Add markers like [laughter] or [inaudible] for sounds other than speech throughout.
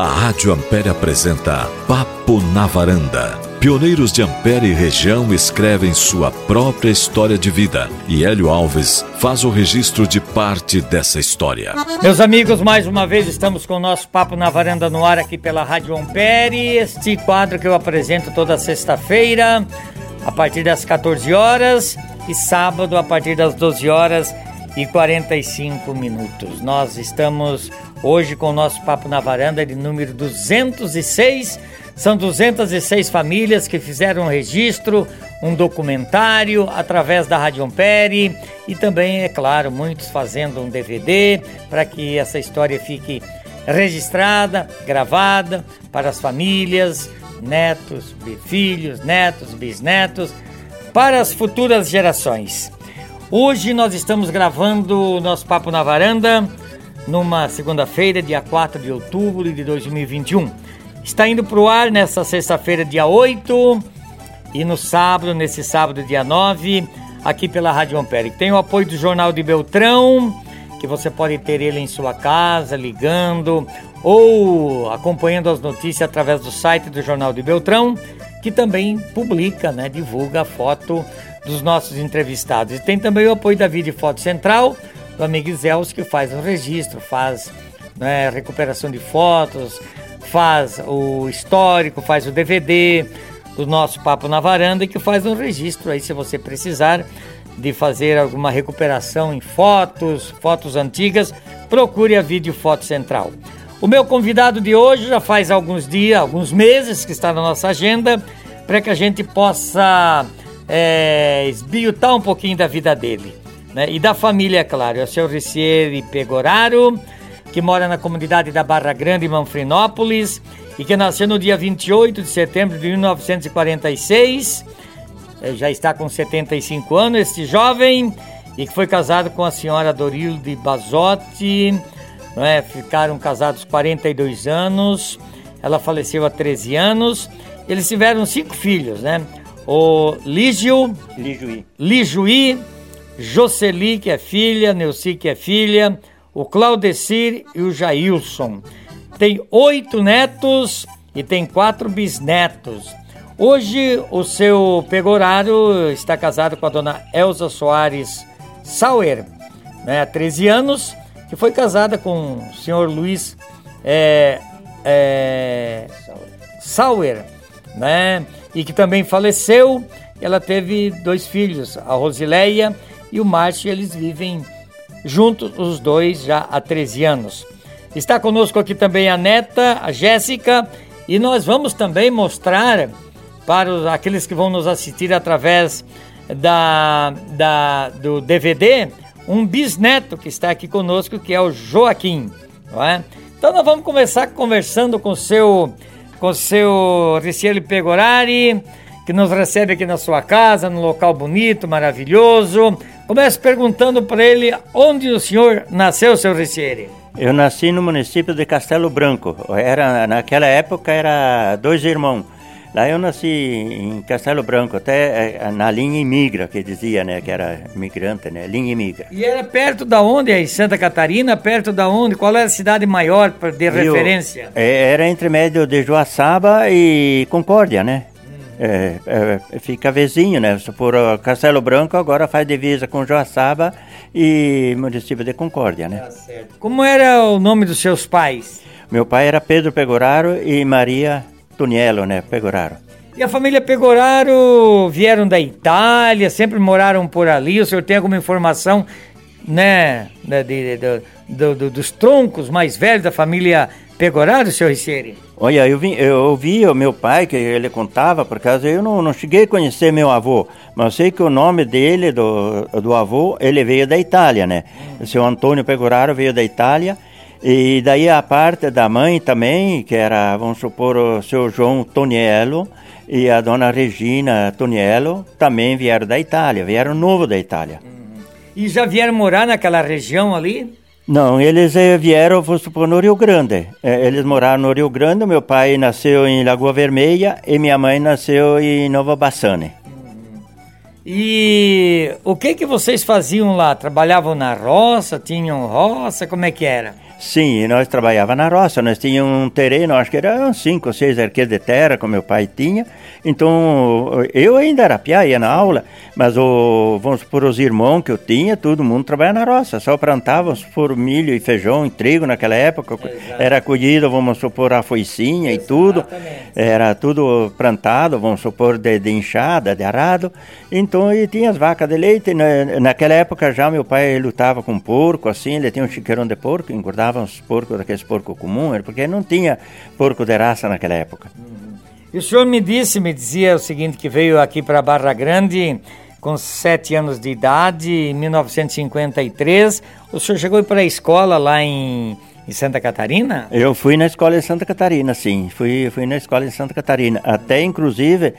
A Rádio Ampere apresenta Papo na Varanda. Pioneiros de Ampere e região escrevem sua própria história de vida e Hélio Alves faz o registro de parte dessa história. Meus amigos, mais uma vez estamos com o nosso Papo na Varanda no ar aqui pela Rádio Ampere. Este quadro que eu apresento toda sexta-feira, a partir das 14 horas e sábado a partir das 12 horas e 45 minutos. Nós estamos hoje com o nosso Papo na Varanda de número 206. São 206 famílias que fizeram um registro, um documentário através da Rádio Ampere e também, é claro, muitos fazendo um DVD para que essa história fique registrada, gravada para as famílias, netos, filhos, netos, bisnetos, para as futuras gerações. Hoje nós estamos gravando o nosso Papo na Varanda numa segunda-feira, dia 4 de outubro de 2021. Está indo para o ar nesta sexta-feira, dia 8, e no sábado, nesse sábado, dia 9, aqui pela Rádio Ampere. Tem o apoio do Jornal de Beltrão, que você pode ter ele em sua casa, ligando ou acompanhando as notícias através do site do Jornal de Beltrão, que também publica, né, divulga a foto dos nossos entrevistados. E tem também o apoio da Vídeo Foto Central, do amigo Zels, que faz o registro, faz né, recuperação de fotos, faz o histórico, faz o DVD do nosso Papo na Varanda e que faz um registro aí se você precisar de fazer alguma recuperação em fotos, fotos antigas, procure a Vídeo Foto Central. O meu convidado de hoje já faz alguns dias, alguns meses que está na nossa agenda, para que a gente possa é, esbiutar um pouquinho da vida dele. Né? E da família, é claro. É o seu Ricieri Pegoraro, que mora na comunidade da Barra Grande, Manfrinópolis, e que nasceu no dia 28 de setembro de 1946. É, já está com 75 anos, este jovem, e que foi casado com a senhora Dorilde Basotti. Né? Ficaram casados 42 anos. Ela faleceu há 13 anos. Eles tiveram cinco filhos, né? o Lígio, Lijuí. Lijuí, Jocely, que é filha, Neuci, que é filha, o Claudecir e o Jailson. Tem oito netos e tem quatro bisnetos. Hoje o seu pegorário está casado com a dona Elza Soares Sauer, né, há 13 anos, que foi casada com o senhor Luiz é, é, Sauer, né? e que também faleceu. Ela teve dois filhos, a Rosileia e o Márcio, eles vivem juntos, os dois, já há 13 anos. Está conosco aqui também a neta, a Jéssica, e nós vamos também mostrar para os, aqueles que vão nos assistir através da, da, do DVD um bisneto que está aqui conosco, que é o Joaquim. Não é? Então nós vamos começar conversando com o seu com seu Ricieli Pegorari, que nos recebe aqui na sua casa, num local bonito, maravilhoso. Começo perguntando para ele onde o senhor nasceu, seu Ricieli. Eu nasci no município de Castelo Branco. Era naquela época era dois irmãos. Lá eu nasci em Castelo Branco, até eh, na linha imigra, que dizia, né, que era imigrante, né, linha imigra. E era perto da onde, aí, Santa Catarina, perto da onde? Qual era a cidade maior de eu, referência? Eh, era entre médio de Joaçaba e Concórdia, né? Hum. É, é, fica vizinho, né? Por Castelo Branco agora faz divisa com Joaçaba e município de Concórdia, né? Tá certo. Como era o nome dos seus pais? Meu pai era Pedro Pegoraro e Maria Toniello, né? Pegoraro. E a família Pegoraro vieram da Itália, sempre moraram por ali. O senhor tem alguma informação, né, de, de, de, de dos troncos mais velhos da família Pegoraro, senhor Ricieri? Olha, eu, vim, eu ouvi o meu pai, que ele contava, por causa eu não, não cheguei a conhecer meu avô, mas eu sei que o nome dele, do, do avô, ele veio da Itália, né? O seu Antônio Pegoraro veio da Itália e daí a parte da mãe também, que era, vamos supor, o seu João Toniello e a dona Regina Toniello, também vieram da Itália, vieram novo da Itália. Uhum. E já vieram morar naquela região ali? Não, eles eh, vieram, vamos supor, no Rio Grande. Eh, eles moraram no Rio Grande, meu pai nasceu em Lagoa Vermelha e minha mãe nasceu em Nova Bassane. E o que que vocês faziam lá? Trabalhavam na roça? Tinham roça? Como é que era? Sim, nós trabalhava na roça, nós tínhamos um terreno, acho que era uns 5 ou 6 arqueiros de terra, que meu pai tinha. Então, eu ainda era piá, ia na aula, mas o, vamos supor, os irmãos que eu tinha, todo mundo trabalhava na roça, só plantávamos por milho e feijão e trigo naquela época. Exato. Era colhido, vamos supor, a foicinha Exatamente. e tudo. Era tudo plantado, vamos supor, de, de enxada, de arado. Então, e tinha as vacas de leite. Na, naquela época já meu pai lutava com porco, assim, ele tinha um chiqueirão de porco, engordava usavam os porcos daqueles porcos comuns, porque não tinha porco de raça naquela época. Uhum. E o senhor me disse, me dizia o seguinte, que veio aqui para Barra Grande com sete anos de idade, em 1953. O senhor chegou para a escola lá em, em Santa Catarina? Eu fui na escola em Santa Catarina, sim. Fui, fui na escola em Santa Catarina. Até, inclusive,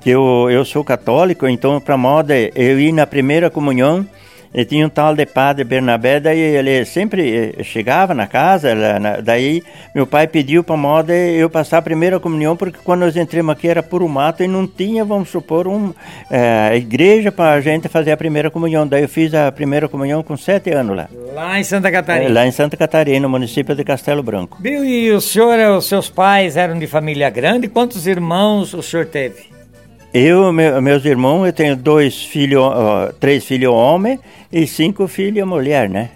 que eu, eu sou católico, então, para moda, eu ir na primeira comunhão e tinha um tal de padre Bernabé, daí ele sempre eh, chegava na casa, daí meu pai pediu para moda eu passar a primeira comunhão, porque quando nós entramos aqui era puro mato e não tinha, vamos supor, uma é, eh, igreja para a gente fazer a primeira comunhão. Daí eu fiz a primeira comunhão com sete anos lá. Lá em Santa Catarina? É, lá em Santa Catarina, no município de Castelo Branco. Bill, e o senhor, os seus pais eram de família grande? Quantos irmãos o senhor teve? Eu, meu, meus irmãos, eu tenho dois filhos, uh, três filhos homens e cinco filhos mulher, né?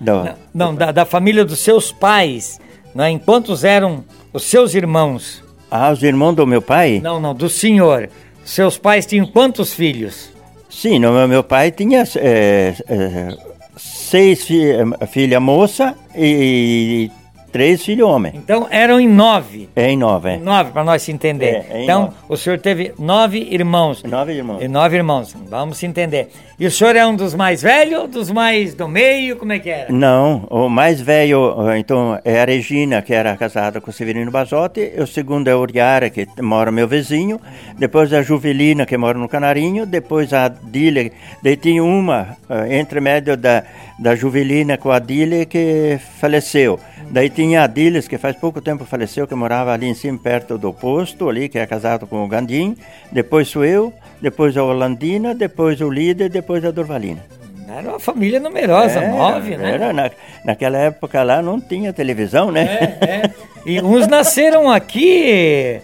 Do, não, não da, da, família dos seus pais, né? Em quantos eram os seus irmãos? Ah, os irmãos do meu pai? Não, não, do senhor. Seus pais tinham quantos filhos? Sim, no, meu pai tinha é, é, seis fi, filha moça e Três filhos homens. Então eram em nove. É em nove, é. Em nove, para nós se entender. É, é então, nove. o senhor teve nove irmãos. Nove irmãos. E nove irmãos, vamos se entender. E o senhor é um dos mais velhos, dos mais do meio, como é que era? Não, o mais velho, então, é a Regina, que era casada com o Severino Basotti. O segundo é a Uriara, que mora meu vizinho. Depois a Juvelina, que mora no Canarinho. Depois a Adília. Daí tinha uma, eh, entre médio da, da Juvelina com a Adília, que faleceu. Daí tinha a Diles, que faz pouco tempo faleceu, que morava ali em cima, perto do posto, ali, que é casado com o Gandim. Depois sou eu, depois a Holandina, depois o líder, depois a Durvalina. Era uma família numerosa, era, nove, né? Era, na, naquela época lá não tinha televisão, né? É, é. E uns nasceram aqui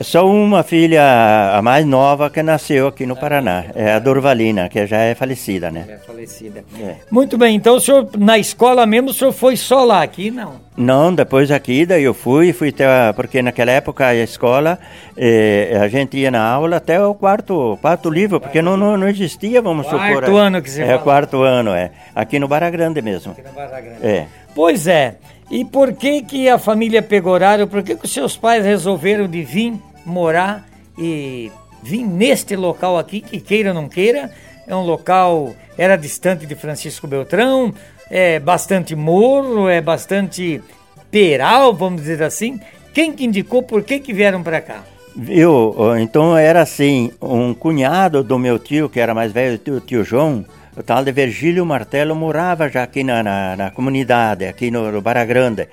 só uma filha, a mais nova, que nasceu aqui no Paraná. É a Dorvalina, que já é falecida, né? É falecida. É. Muito bem, então o senhor, na escola mesmo, o senhor foi só lá, aqui não? Não, depois aqui, daí eu fui, fui até, porque naquela época a escola, eh, a gente ia na aula até o quarto, quarto livro, porque não, não, não existia, vamos quarto supor. Quarto ano que você É, fala. quarto ano, é. Aqui no Barra Grande mesmo. Aqui no Barra Grande. É. Pois é. E por que que a família Pegorário, por que que os seus pais resolveram de vir morar e vir neste local aqui, que queira ou não queira, é um local, era distante de Francisco Beltrão, é bastante morro, é bastante peral, vamos dizer assim. Quem que indicou, por que que vieram para cá? Eu, então era assim, um cunhado do meu tio, que era mais velho, o tio João, o tal de Virgílio Martelo, morava já aqui na, na, na comunidade, aqui no, no Barra Grande.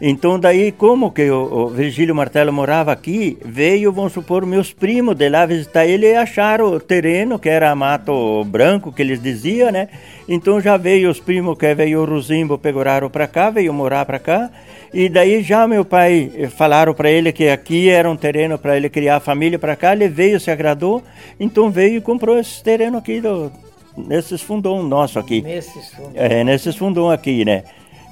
Então daí, como que o, o Virgílio Martelo morava aqui, veio, vamos supor, meus primos de lá visitar ele e acharam o terreno, que era mato branco, que eles diziam, né? Então já veio os primos, que veio o Rosimbo, pegaram para cá, veio morar para cá. E daí já meu pai, eh, falaram para ele que aqui era um terreno para ele criar a família para cá, ele veio, se agradou, então veio e comprou esse terreno aqui, do, nesses fundão nosso aqui. Nesses fundão. É, nesses fundão aqui, né?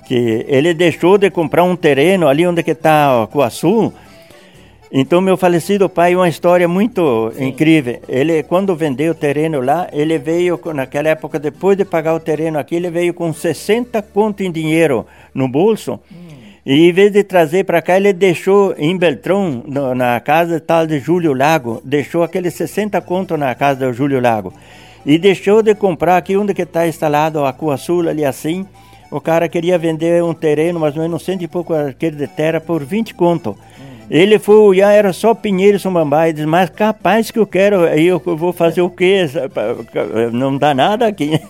que ele deixou de comprar um terreno ali onde que está o Coaçu. Então meu falecido pai uma história muito Sim. incrível. Ele quando vendeu o terreno lá, ele veio naquela época depois de pagar o terreno aqui, ele veio com 60 conto em dinheiro no bolso. Hum. E em vez de trazer para cá, ele deixou em Beltrão, no, na casa tal de Júlio Lago, deixou aqueles 60 conto na casa do Júlio Lago. E deixou de comprar aqui onde que está instalado a Coaçu ali assim o cara queria vender um terreno, ou menos cento e pouco aquele de terra, por 20 conto. Hum. Ele foi olhar, era só pinheiro samambaia, disse, mas capaz que eu quero, aí eu vou fazer o quê? [laughs] Não dá nada aqui.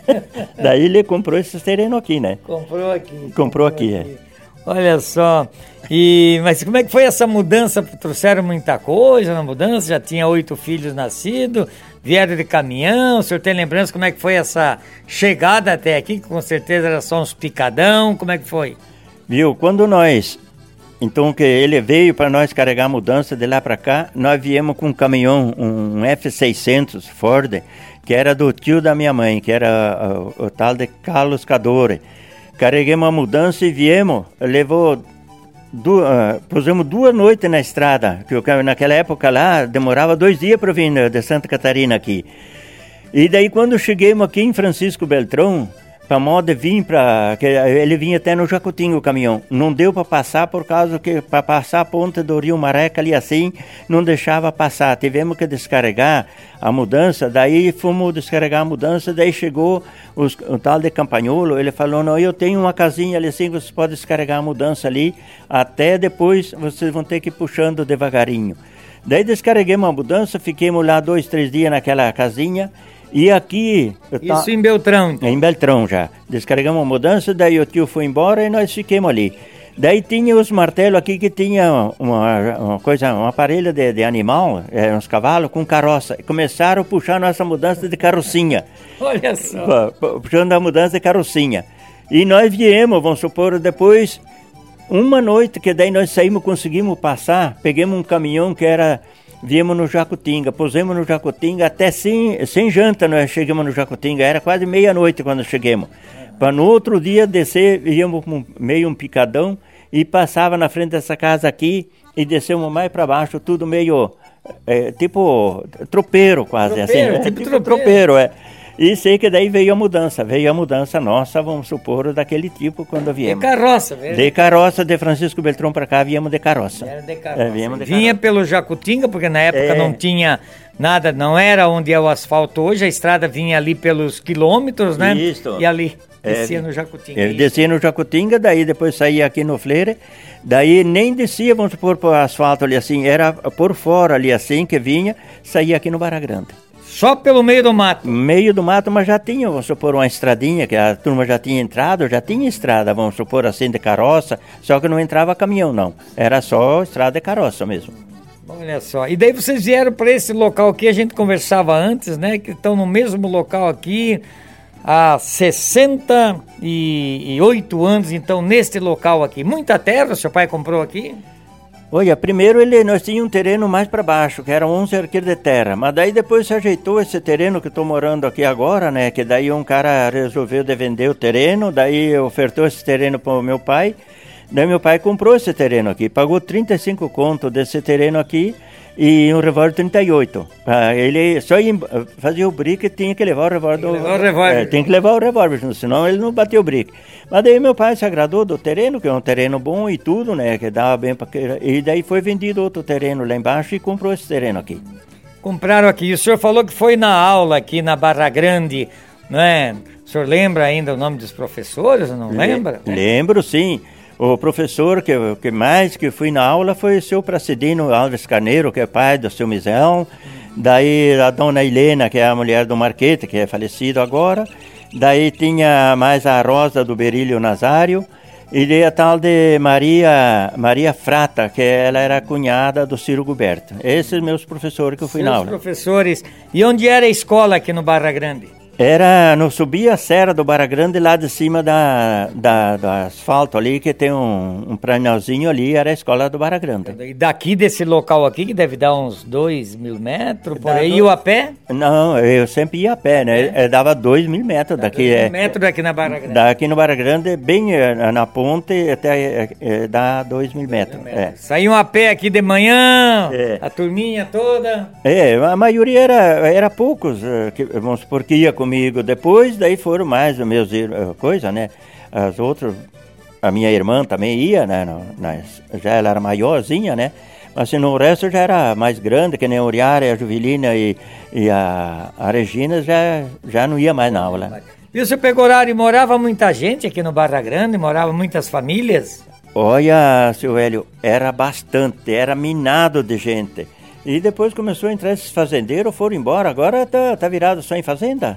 [laughs] Daí ele comprou esse terreno aqui, né? Comprou aqui. Comprou, comprou aqui, aqui. É. Olha só. E, mas como é que foi essa mudança? Trouxeram muita coisa na mudança? Já tinha oito filhos nascidos, vieram de caminhão. O senhor tem lembrança como é que foi essa chegada até aqui? Que com certeza era só uns picadão. Como é que foi? Viu? Quando nós então que ele veio para nós carregar a mudança de lá para cá, nós viemos com um caminhão, um F600 Ford, que era do tio da minha mãe, que era o, o tal de Carlos Cadore. Carreguemos a mudança e viemos, levou Du, uh, pusemos duas noites na estrada, que naquela época lá demorava dois dias para vir de Santa Catarina aqui. E daí quando chegamos aqui em Francisco Beltrão, para moda vir para ele vinha até no Jacutinho o caminhão. Não deu para passar por causa que para passar a ponta do Rio Mareca ali assim, não deixava passar. Tivemos que descarregar a mudança, daí fomos descarregar a mudança, daí chegou os, o tal de Campanholo, ele falou: "Não, eu tenho uma casinha ali assim, vocês podem descarregar a mudança ali, até depois vocês vão ter que ir puxando devagarinho". Daí descarreguemos a mudança, fiquemos lá dois, três dias naquela casinha. E aqui. Isso em Beltrão? Então. Em Beltrão já. Descarregamos a mudança, daí o tio foi embora e nós ficamos ali. Daí tinha os martelos aqui que tinha uma, uma coisa, um aparelho de, de animal, é, uns cavalos com carroça. E começaram a puxar nossa mudança de carrocinha. Olha só. Puxando a mudança de carrocinha. E nós viemos, vamos supor, depois, uma noite que daí nós saímos, conseguimos passar, pegamos um caminhão que era viemos no Jacutinga, pusemos no Jacutinga até sem, sem janta nós chegamos no Jacutinga, era quase meia-noite quando chegamos. Para no outro dia descer, íamos meio um picadão e passava na frente dessa casa aqui e descemos mais para baixo, tudo meio é, tipo tropeiro quase, tropeiro, assim. Tipo, tipo tropeiro. tropeiro, é. E sei que daí veio a mudança, veio a mudança nossa, vamos supor, daquele tipo quando viemos. De carroça, velho. De carroça, de Francisco Beltrão para cá, viemos de carroça. Era de carroça. É, viemos de Vinha carroça. pelo Jacutinga, porque na época é. não tinha nada, não era onde é o asfalto hoje, a estrada vinha ali pelos quilômetros, né? Isso. E ali, descia é, no Jacutinga. Ele descia no Jacutinga, daí depois saía aqui no Fleire, daí nem descia, vamos supor, para o asfalto ali assim, era por fora ali assim que vinha, saía aqui no Barra Grande. Só pelo meio do mato? Meio do mato, mas já tinha, vamos supor, uma estradinha, que a turma já tinha entrado, já tinha estrada, vamos supor assim, de carroça, só que não entrava caminhão, não. Era só estrada de carroça mesmo. Olha só. E daí vocês vieram para esse local aqui, a gente conversava antes, né? Que estão no mesmo local aqui há 68 anos, então, neste local aqui. Muita terra seu pai comprou aqui? Olha, primeiro ele, nós tínhamos um terreno mais para baixo, que era 11 arqueiros de terra, mas daí depois se ajeitou esse terreno que estou morando aqui agora, né? Que daí um cara resolveu de vender o terreno, daí ofertou esse terreno para o meu pai, daí meu pai comprou esse terreno aqui, pagou 35 conto desse terreno aqui, e um revólver 38. Ah, ele só ia fazer o brick tinha que levar o revólver. Tem que levar o revólver. É, tem que levar o revólver, senão ele não bateu o brick. Mas daí meu pai se agradou do terreno, que é um terreno bom e tudo, né? Que dava bem para E daí foi vendido outro terreno lá embaixo e comprou esse terreno aqui. Compraram aqui. E o senhor falou que foi na aula aqui na Barra Grande, não é? O senhor lembra ainda o nome dos professores? Não lembra? Lembro, sim. O professor que, que mais que fui na aula foi o seu Pracidino Alves Carneiro, que é pai do seu Misão. Daí a dona Helena, que é a mulher do Marquete, que é falecido agora. Daí tinha mais a Rosa do Berílio Nazário. E a tal de Maria, Maria Frata, que ela era cunhada do Ciro Guberto. Esses meus professores que eu fui Seus na aula. professores. E onde era a escola aqui no Barra Grande? Era, no subir a serra do Barra Grande, lá de cima da, da, do asfalto ali, que tem um, um pranelzinho ali, era a escola do Barra Grande. E daqui desse local aqui, que deve dar uns dois mil metros, por aí, do... a pé? Não, eu sempre ia a pé, né? É. Dava dois mil metros dá daqui. Dois mil é, metros daqui na Barra Grande. Daqui no Barra Grande, bem é, na ponte, até é, é, dá dois mil metros. Metros. É. Saíam a pé aqui de manhã, a turminha toda? É, a maioria era, era poucos, que, vamos supor, que ia comigo comigo depois, daí foram mais os meus coisa, né? As outras, a minha irmã também ia, né? Nas, já ela era maiorzinha, né? Mas assim, no resto já era mais grande, que nem a Uriara, a Juvelina e, e a, a Regina já, já não ia mais na aula. E o seu Pegorari morava muita gente aqui no Barra Grande? Morava muitas famílias? Olha, seu velho, era bastante, era minado de gente. E depois começou a entrar esses fazendeiros, foram embora, agora tá, tá virado só em fazenda.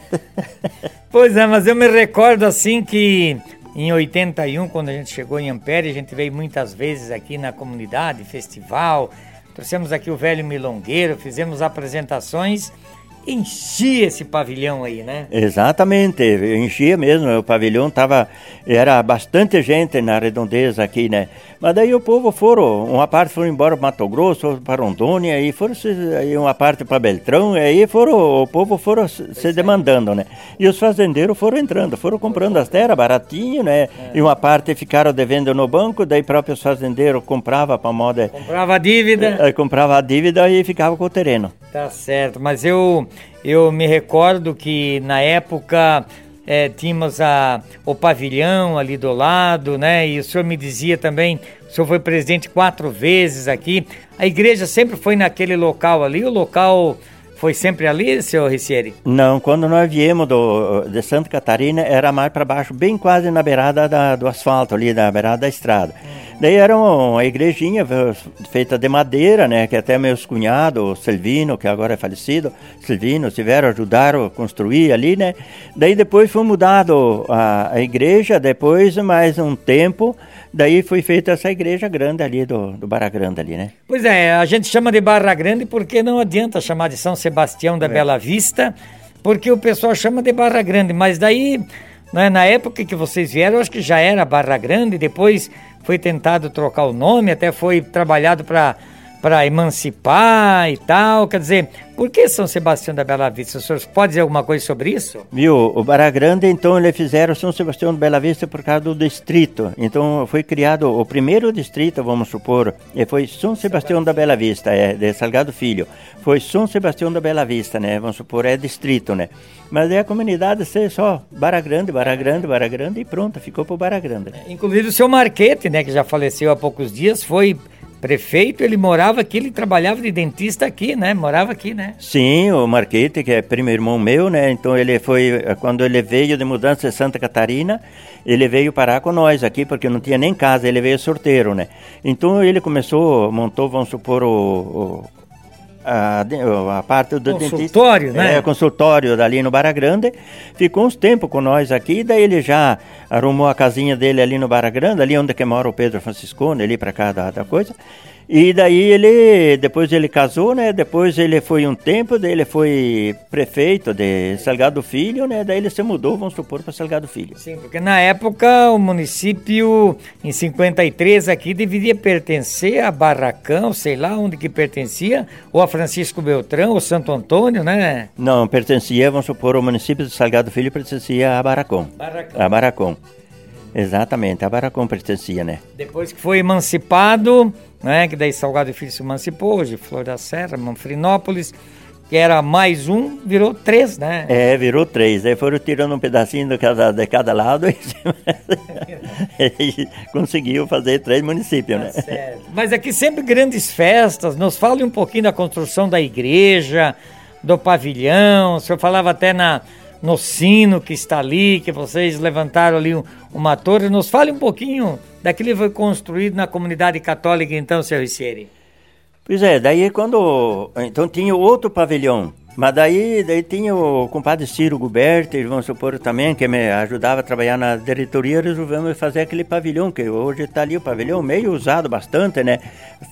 [laughs] pois é, mas eu me recordo assim que em 81, quando a gente chegou em Ampere, a gente veio muitas vezes aqui na comunidade, festival, trouxemos aqui o velho milongueiro, fizemos apresentações enchia esse pavilhão aí, né? Exatamente, enchia mesmo. O pavilhão tava, era bastante gente na redondeza aqui, né? Mas daí o povo foram, uma parte foram embora para Mato Grosso, para Rondônia, e foram aí uma parte para Beltrão, e aí foram, o povo foram se demandando, né? E os fazendeiros foram entrando, foram comprando as terras baratinho, né? É. E uma parte ficaram devendo no banco, daí próprios fazendeiros comprava para moda. Comprava a dívida. É, comprava a dívida e ficava com o terreno. Tá certo, mas eu eu me recordo que na época é, tínhamos a, o pavilhão ali do lado, né? E o senhor me dizia também, o senhor foi presidente quatro vezes aqui. A igreja sempre foi naquele local ali, o local foi sempre ali, senhor Ricieri? Não, quando nós viemos do, de Santa Catarina, era mais para baixo, bem quase na beirada da, do asfalto ali, na beirada da estrada. Hum. Daí era uma igrejinha feita de madeira, né? Que até meus cunhados, o Silvino, que agora é falecido, Silvino, tiveram, ajudaram a construir ali, né? Daí depois foi mudado a, a igreja, depois mais um tempo, daí foi feita essa igreja grande ali do, do Barra Grande ali, né? Pois é, a gente chama de Barra Grande porque não adianta chamar de São Sebastião da é. Bela Vista, porque o pessoal chama de Barra Grande, mas daí, né, na época que vocês vieram, acho que já era Barra Grande, depois foi tentado trocar o nome, até foi trabalhado para para emancipar e tal. Quer dizer, por que São Sebastião da Bela Vista? O senhor pode dizer alguma coisa sobre isso? Viu, o Barra Grande, então, eles fizeram São Sebastião da Bela Vista por causa do distrito. Então, foi criado o primeiro distrito, vamos supor, e foi São Sebastião da Bela Vista, é, de Salgado Filho. Foi São Sebastião da Bela Vista, né? Vamos supor, é distrito, né? Mas é a comunidade ser só Barra Grande, Barra Grande, Barra Grande e pronto, ficou por Barra Grande. Inclusive o seu Marquete, né, que já faleceu há poucos dias, foi prefeito, ele morava aqui, ele trabalhava de dentista aqui, né? Morava aqui, né? Sim, o Marquete, que é primo irmão meu, né? Então ele foi, quando ele veio de mudança de Santa Catarina, ele veio parar com nós aqui, porque não tinha nem casa, ele veio sorteiro, né? Então ele começou, montou, vamos supor, o, o a, a parte do consultório, dentista, né? É, consultório dali no Barra Grande. Ficou uns tempos com nós aqui, daí ele já arrumou a casinha dele ali no Barra Grande, ali onde que mora o Pedro Franciscone, ali para cá da, da coisa. E daí ele, depois ele casou, né? Depois ele foi um tempo, daí ele foi prefeito de Salgado Filho, né? Daí ele se mudou, vamos supor, para Salgado Filho. Sim, porque na época o município, em 53 aqui, deveria pertencer a Barracão, sei lá onde que pertencia, ou a Francisco Beltrão, ou Santo Antônio, né? Não, pertencia, vamos supor, o município de Salgado Filho pertencia a Barracão. Barracão. A Barracão. Exatamente, a Barracão pertencia, né? Depois que foi emancipado, né? Que daí Salgado Filho se emancipou, de Flor da Serra, Manfrinópolis, que era mais um, virou três, né? É, virou três. Aí foram tirando um pedacinho de cada, de cada lado e, [laughs] e conseguiu fazer três municípios, né? Certo. Mas aqui sempre grandes festas. Nos fale um pouquinho da construção da igreja, do pavilhão. O senhor falava até na no sino que está ali, que vocês levantaram ali uma torre. Nos fale um pouquinho daquilo que foi construído na comunidade católica, então, seu Ricieri. Pois é, daí quando. Então tinha outro pavilhão. Mas daí, daí tinha o compadre Ciro Guberti, vamos supor também, que me ajudava a trabalhar na diretoria, resolvemos fazer aquele pavilhão, que hoje está ali o pavilhão, meio usado bastante, né?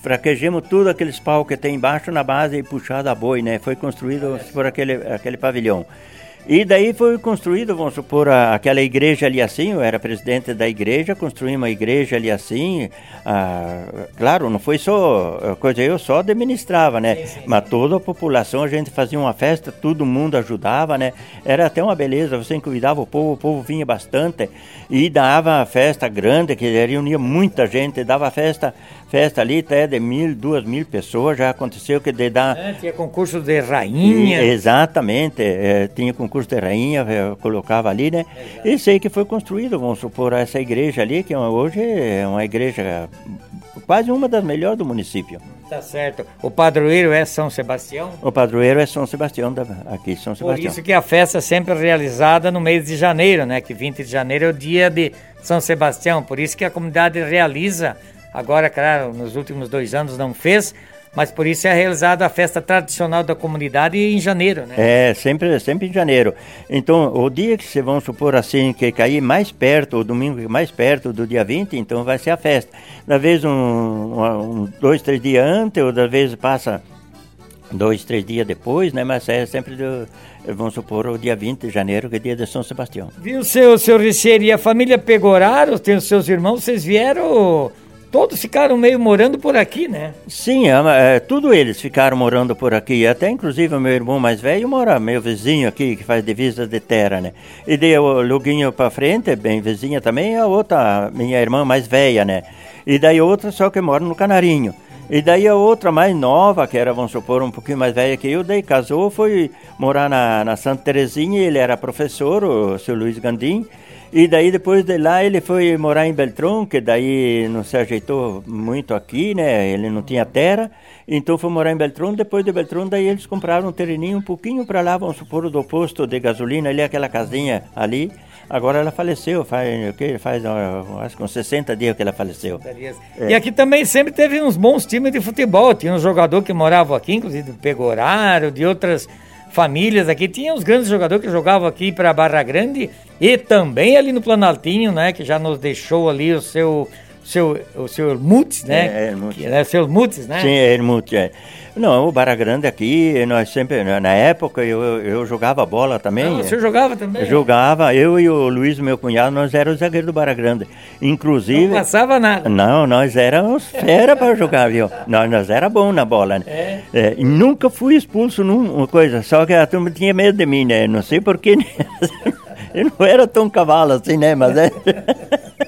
Fraquejamos tudo aqueles pau que tem embaixo na base e puxado a boi, né? Foi construído por aquele, aquele pavilhão. E daí foi construído, vamos supor, a, aquela igreja ali assim, eu era presidente da igreja, construí uma igreja ali assim. Ah, claro, não foi só coisa, eu só administrava, né? Sim, sim, Mas toda a população, a gente fazia uma festa, todo mundo ajudava, né? Era até uma beleza, você convidava o povo, o povo vinha bastante e dava festa grande, que reunia muita gente, dava festa festa ali até de mil, duas mil pessoas, já aconteceu que de dar... É, tinha concurso de rainha. E, exatamente, é, tinha concurso de rainha, eu colocava ali, né? E sei que foi construído, vamos supor, essa igreja ali, que hoje é uma igreja quase uma das melhores do município. Tá certo. O padroeiro é São Sebastião? O padroeiro é São Sebastião, aqui São Sebastião. Por isso que a festa é sempre realizada no mês de janeiro, né? Que 20 de janeiro é o dia de São Sebastião. Por isso que a comunidade realiza Agora, claro, nos últimos dois anos não fez, mas por isso é realizada a festa tradicional da comunidade em janeiro, né? É, sempre, sempre em janeiro. Então, o dia que vocês vão supor assim, que cair mais perto, o domingo mais perto do dia 20, então vai ser a festa. Da vez um, um dois, três dias antes, ou da vez passa dois, três dias depois, né? Mas é sempre, do, vamos supor, o dia 20 de janeiro, que é dia de São Sebastião. Viu, seu, seu Richeiro, e a família Pegoraro, tem os seus irmãos, vocês vieram... Todos ficaram meio morando por aqui, né? Sim, é, é, tudo eles ficaram morando por aqui. Até inclusive o meu irmão mais velho mora, meu vizinho aqui, que faz divisa de terra, né? E daí o Luguinho para frente, bem vizinha também, a outra, minha irmã mais velha, né? E daí outra só que mora no Canarinho. E daí a outra mais nova, que era, vamos supor, um pouquinho mais velha que eu, daí casou, foi morar na, na Santa Terezinha, ele era professor, o seu Luiz Gandim, e daí depois de lá ele foi morar em Beltrão, que daí não se ajeitou muito aqui, né, ele não tinha terra, então foi morar em Beltrão, depois de Beltrão daí eles compraram um terreninho um pouquinho para lá, vamos supor, do posto de gasolina, ali aquela casinha ali, Agora ela faleceu, faz o que? Faz acho que uns 60 dias que ela faleceu. É. E aqui também sempre teve uns bons times de futebol. Tinha um jogador que morava aqui, inclusive do Pegorário, de outras famílias aqui. Tinha uns grandes jogadores que jogavam aqui para Barra Grande e também ali no Planaltinho, né? Que já nos deixou ali o seu seu, o seu Mutz, né? É, é que, né? Seu Mutz, né? Sim, é Mutz, é. Não, o Barra Grande aqui, nós sempre, na época eu, eu jogava bola também. Ah, você jogava também? jogava, eu e o Luiz, meu cunhado, nós éramos zagueiros do Barra Grande. Inclusive... Não passava nada. Não, nós éramos fera para jogar, viu? Nós, nós era bom na bola, né? É. é nunca fui expulso numa coisa, só que a turma tinha medo de mim, né? Não sei porquê, né? [laughs] eu não era tão cavalo assim, né? Mas é... [laughs]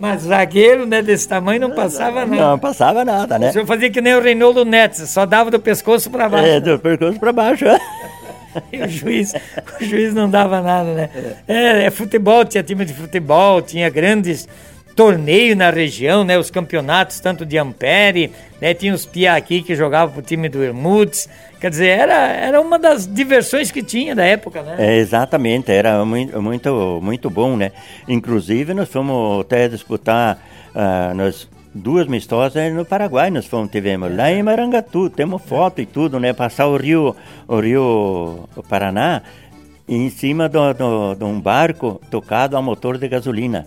Mas zagueiro, né, desse tamanho não passava nada. Não passava nada, né? O senhor fazia que nem o Reinaldo Neto, só dava do pescoço para baixo. É, do pescoço para baixo. [laughs] e o juiz, o juiz não dava nada, né? É, é futebol, tinha time de futebol, tinha grandes torneios na região, né? Os campeonatos, tanto de Ampere, né? Tinha os Pia aqui que jogavam pro time do Hermudes. Quer dizer, era, era uma das diversões que tinha da época, né? É, exatamente, era muito, muito, muito bom, né? Inclusive, nós fomos até disputar uh, nós, duas mistosas no Paraguai, nós fomos, tivemos lá em Marangatu, temos foto e tudo, né? Passar o rio, o rio Paraná em cima de um barco tocado a motor de gasolina.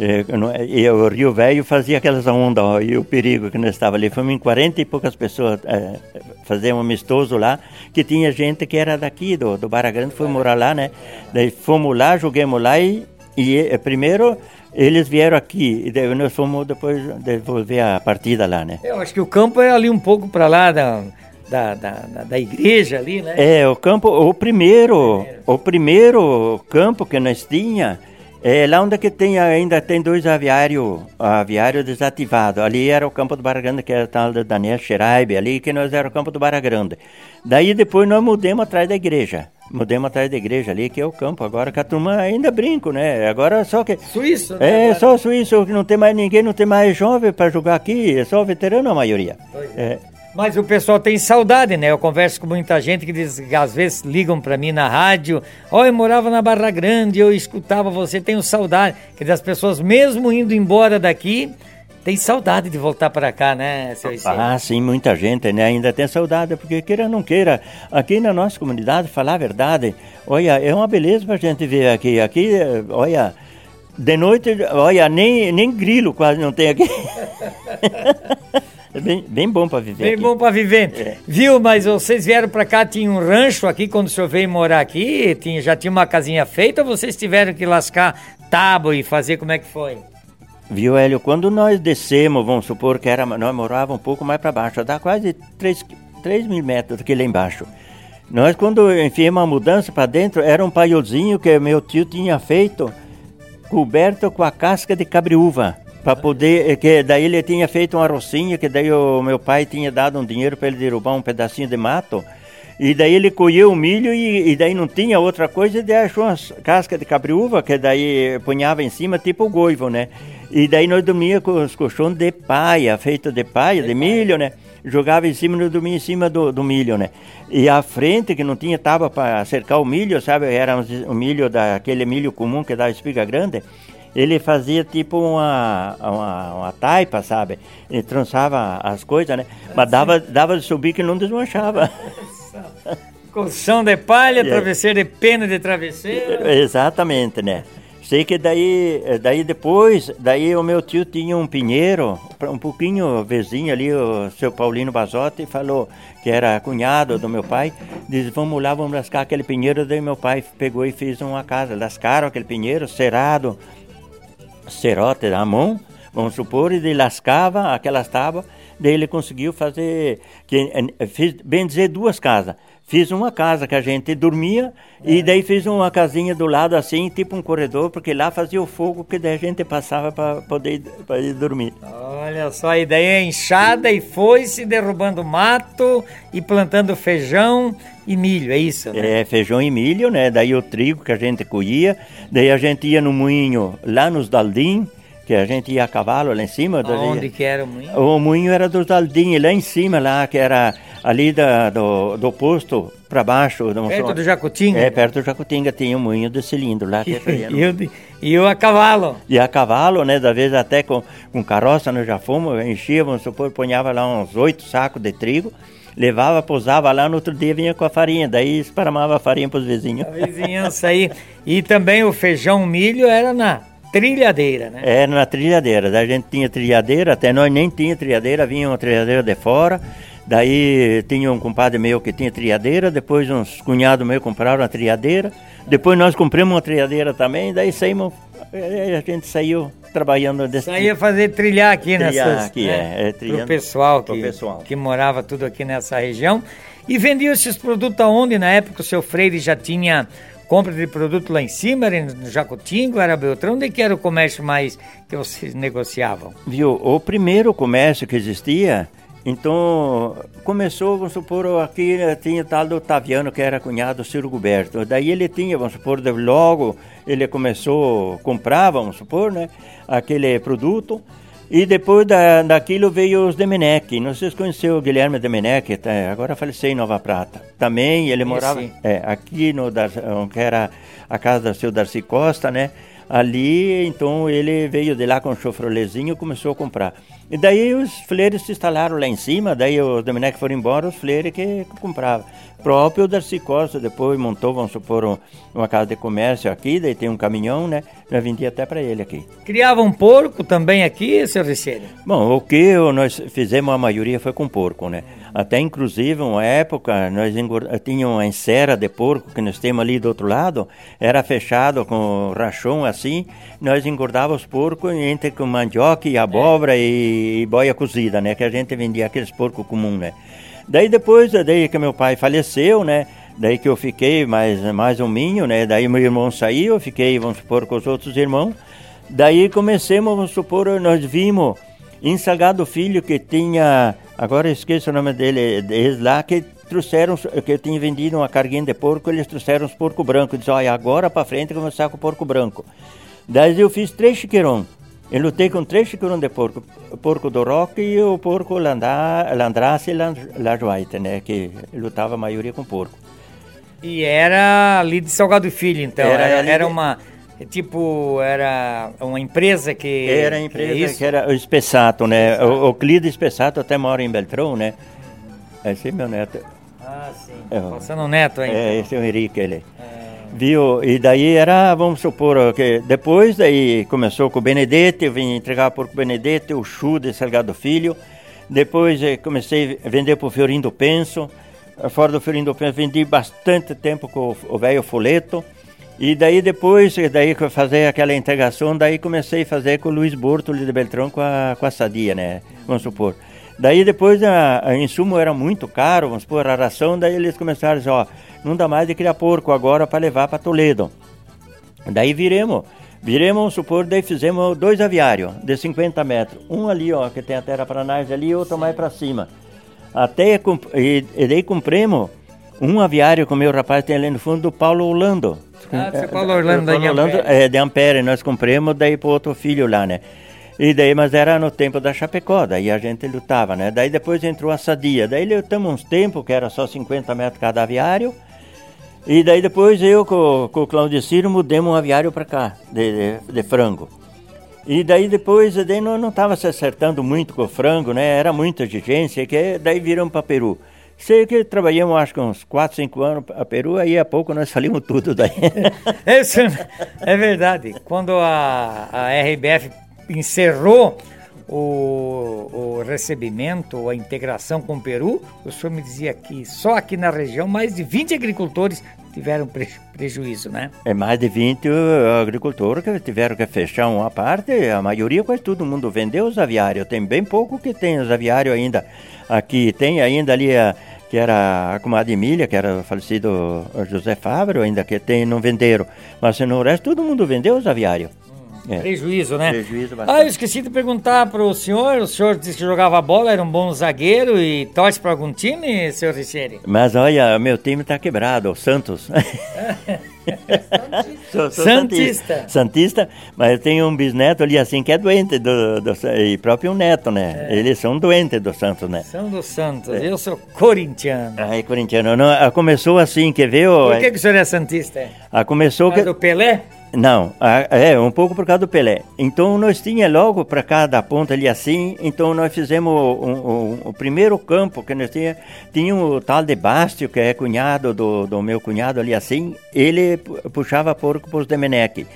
É, e o Rio Velho fazia aquelas ondas, ó, e o perigo que nós estava ali. Fomos em 40 e poucas pessoas é, fazer um amistoso lá, que tinha gente que era daqui, do, do Barra Grande, foi morar lá, né? Daí fomos lá, joguemos lá e, e primeiro eles vieram aqui e daí nós fomos depois devolver a partida lá, né? Eu acho que o campo é ali um pouco para lá da, da, da, da, igreja ali, né? É, o campo, o primeiro, primeiro. o primeiro campo que nós tinha é, lá onde que tem, ainda tem dois aviários aviário desativados. Ali era o campo do Barra Grande, que era tal do Daniel Schreiber, ali que nós era o campo do Barra Grande. Daí depois nós mudamos atrás da igreja. Mudamos atrás da igreja ali, que é o campo. Agora que a turma ainda brinco, né? Agora só que. Suíço, né? É, só suíço, não tem mais ninguém, não tem mais jovem para jogar aqui, é só veterano a maioria. Pois é. é. Mas o pessoal tem saudade, né? Eu converso com muita gente que diz, às vezes ligam para mim na rádio, ó, oh, eu morava na Barra Grande, eu escutava você, tenho saudade. Quer dizer, as pessoas mesmo indo embora daqui, tem saudade de voltar para cá, né, seu Ah, sim, muita gente, né? Ainda tem saudade, porque queira ou não queira, aqui na nossa comunidade, falar a verdade, olha, é uma beleza para a gente ver aqui. Aqui, olha, de noite, olha, nem, nem grilo quase não tem aqui. [laughs] É bem, bem bom para viver. Bem aqui. bom para viver. É. Viu, mas vocês vieram para cá, tinha um rancho aqui quando o senhor veio morar aqui? Tinha, já tinha uma casinha feita ou vocês tiveram que lascar tábua e fazer como é que foi? Viu, Hélio, quando nós descemos, vamos supor que era, nós morávamos um pouco mais para baixo, dá quase 3, 3 mil metros daqui lá embaixo. Nós, quando enfiamos a mudança para dentro, era um paiozinho que meu tio tinha feito, coberto com a casca de cabriúva para poder que daí ele tinha feito uma rocinha que daí o meu pai tinha dado um dinheiro para ele derrubar um pedacinho de mato. E daí ele colheu o milho e, e daí não tinha outra coisa e daí achou umas cascas de cabriúva que daí punhava em cima tipo o goivo né? E daí nós dormia com os colchões de paia feito de paia de milho né? Jogava em cima e dormia em cima do, do, milho né? E a frente que não tinha tábua para cercar o milho sabe? Era o milho daquele milho comum que dá espiga grande ele fazia tipo uma, uma, uma taipa, sabe? Ele trançava as coisas, né? Mas dava, dava de subir que não desmanchava. [laughs] Colchão de palha, travesseiro de pena de travesseiro. Exatamente, né? Sei que daí, daí depois, daí o meu tio tinha um pinheiro, um pouquinho vizinho ali, o seu Paulino Bazotti, falou que era cunhado do meu pai, disse, vamos lá, vamos lascar aquele pinheiro, daí meu pai pegou e fez uma casa, lascaram aquele pinheiro, cerado, cerote na mão, vamos supor, e ele lascava aquelas tábuas, daí ele conseguiu fazer, que, fez, bem dizer, duas casas. Fiz uma casa que a gente dormia é. e daí fiz uma casinha do lado assim, tipo um corredor, porque lá fazia o fogo que daí a gente passava para poder pra ir dormir. Olha só, a ideia é enxada e foi-se derrubando mato e plantando feijão e milho, é isso? Né? É, feijão e milho, né? Daí o trigo que a gente colhia, daí a gente ia no moinho lá nos Daldim, que a gente ia a cavalo lá em cima. Onde que era o moinho? O moinho era dos Daldim, lá em cima, lá que era ali da, do, do posto para baixo. Perto do Jacutinga? É, perto do Jacutinga tinha um moinho de cilindro lá. Que [laughs] e, eu, e eu a cavalo? E a cavalo, né? Da vez até com, com carroça nós já fomos, enchia, vamos supor, ponhava lá uns oito sacos de trigo levava, pousava lá, no outro dia vinha com a farinha, daí esparramava a farinha para os vizinhos. A vizinhança aí. E também o feijão milho era na trilhadeira, né? Era na trilhadeira, da gente tinha trilhadeira, até nós nem tinha trilhadeira, vinha uma trilhadeira de fora, Daí tinha um compadre meu que tinha triadeira, depois uns cunhados meus compraram uma triadeira, depois nós compramos uma triadeira também, daí saímos, a gente saiu trabalhando desse Saía fazer trilhar aqui trilhar nessas, aqui, né? é, é trilhando, pro pessoal, que, pessoal que morava tudo aqui nessa região. E vendia esses produtos aonde? Na época o seu Freire já tinha compra de produto lá em cima, era no Jacutingo, era Beltrão, onde que era o comércio mais que vocês negociavam? Viu, o primeiro comércio que existia então, começou, vamos supor, aqui né, tinha tal do Taviano, que era cunhado do Ciro Guberto. Daí ele tinha, vamos supor, logo ele começou a comprar, vamos supor, né, aquele produto. E depois da, daquilo veio os Demenec. Não sei se conheceu o Guilherme Demenec, tá, agora faleceu em Nova Prata. Também ele morava é, aqui no que era a casa do seu Darcy Costa, né? Ali, então ele veio de lá com o chofrolezinho e começou a comprar. E daí os fleiros se instalaram lá em cima, daí os Domenech foram embora, os fleiros que, compravam. O próprio Darcy Costa depois montou, vamos supor, um, uma casa de comércio aqui, daí tem um caminhão, né? Nós vendia até para ele aqui. Criavam um porco também aqui, seu Riceiro? Bom, o que nós fizemos, a maioria foi com porco, né? Até inclusive, uma época, nós tínhamos uma encera de porco que nós temos ali do outro lado, era fechado com rachão assim, nós engordávamos os porcos entre com mandioca e abóbora é. e, e boia cozida, né? Que a gente vendia aqueles porcos comuns, né? Daí depois, daí que meu pai faleceu, né? Daí que eu fiquei mais, mais um minho, né? Daí meu irmão saiu, eu fiquei, vamos supor, com os outros irmãos. Daí comecemos, vamos supor, nós vimos em Salgado Filho que tinha Agora eu esqueço o nome dele, eles lá que trouxeram, que eu tinha vendido uma carguinha de porco, eles trouxeram os porco branco. Diz, olha, agora para frente começar com o porco branco. Daí eu fiz três chiqueirão. Eu lutei com três chiqueirão de porco. O porco do Roque e o porco Landra, Landrace e Lajoaita, né? Que lutava a maioria com porco. E era ali de Salgado Filho, então. Era, era, era uma é tipo, era uma empresa que. Era a empresa que, é que era o Espessato, né? O, o Clido Espessato até mora em Beltrão, né? Esse é meu neto. Ah, sim. É, Passando o neto aí. É, esse é o Henrique, ele. Viu? E daí era, vamos supor, que depois daí começou com o Benedetti, eu vim entregar por Benedetti, o Chu de Salgado Filho. Depois eh, comecei a vender para o Fiorim do Penso. Fora do Fiorim do Penso, vendi bastante tempo com o velho Foleto. E daí depois, daí que eu fazer aquela integração, daí comecei a fazer com o Luiz Bortoli de Beltrão com a, com a Sadia, né? Vamos supor. Daí depois a, a insumo era muito caro, vamos supor, a ração, daí eles começaram a dizer, ó, não dá mais de criar porco agora para levar para Toledo. Daí viremos, viremos, vamos supor, daí fizemos dois aviários de 50 metros. Um ali, ó, que tem a terra para nós ali, e outro mais para cima. Até, e, e daí compramos um aviário com o meu rapaz tem ali no fundo do Paulo Orlando. Ah, você Paulo Orlando, Paulo Orlando é, de Ampere, nós compramos daí para outro filho lá, né? E daí, mas era no tempo da Chapecó, daí a gente lutava, né? Daí depois entrou a Sadia, daí lutamos uns tempos, que era só 50 metros cada aviário, e daí depois eu com, com o Claudio Ciro mudemos um aviário para cá, de, de, de, frango. E daí depois, daí não estava se acertando muito com o frango, né? Era muita exigência, que daí viramos para Peru Sei que trabalhamos acho que uns 4, 5 anos a Peru, aí a pouco nós salimos tudo daí. [laughs] Isso é verdade. Quando a, a RBF encerrou o, o recebimento, a integração com o Peru, o senhor me dizia que só aqui na região mais de 20 agricultores tiveram pre, prejuízo, né? É mais de 20 agricultores que tiveram que fechar uma parte, a maioria, quase todo mundo vendeu os aviários. Tem bem pouco que tem os aviários ainda aqui. Tem ainda ali a que era a comadre Emília, que era o falecido José Fábio, ainda que tem, não venderam. Mas no resto todo mundo vendeu os aviários. É. Prejuízo, né? Prejuízo bastante. Ah, eu esqueci de perguntar para o senhor. O senhor disse que jogava bola, era um bom zagueiro e torce para algum time, senhor Richeire? Mas olha, meu time está quebrado, o Santos. [laughs] sou, sou santista. santista. Santista, mas eu tenho um bisneto ali assim que é doente do, do e próprio um neto, né? É. Eles são doentes do Santos, né? São do Santos. É. Eu sou corintiano. Ah, é corintiano. Não, ah, começou assim, quer ver? Por que, que o senhor é santista? Ah, começou que... do Pelé? Não, é um pouco por causa do Pelé. Então nós tinha logo para cada ponta ali assim, então nós fizemos o, o, primeiro campo que nós tinha, tinha o tal de Bastio, que é cunhado do, do meu cunhado ali assim, ele puxava porco para os Demenec.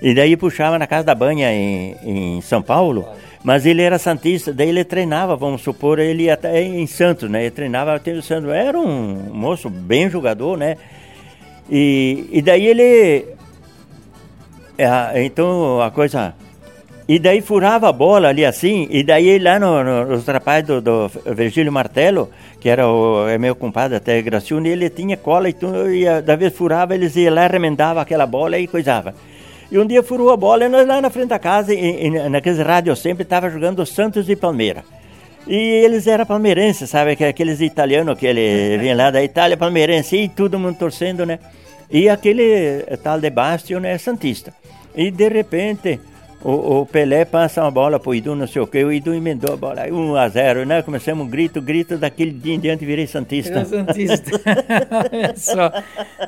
E daí puxava na casa da banha em, em São Paulo, mas ele era santista, daí ele treinava, vamos supor, ele até em Santos, né? Ele treinava o Santos, era um moço bem jogador, né? E, e daí ele é, então a coisa. E daí furava a bola ali assim, e daí lá no, no, nos rapazes do, do Virgílio Martelo, que era o é meu compadre até Graciune, ele tinha cola e tudo, e da vez furava, eles iam lá, remendava aquela bola e coisava. E um dia furou a bola e nós lá na frente da casa, e, e naqueles rádios sempre, estava jogando Santos e Palmeiras. E eles eram palmeirenses, sabe? Que aqueles italianos que ele vinha lá da Itália, palmeirense, e todo mundo torcendo, né? E aquele tal de Bastion é Santista. E de repente o, o, Pelé passa uma bola pro Idu, não sei o que, o Idu emendou a bola, 1 a 0 né? Começamos um grito, grito, daquele dia em diante virei Santista. Virou Santista. [laughs] Olha só,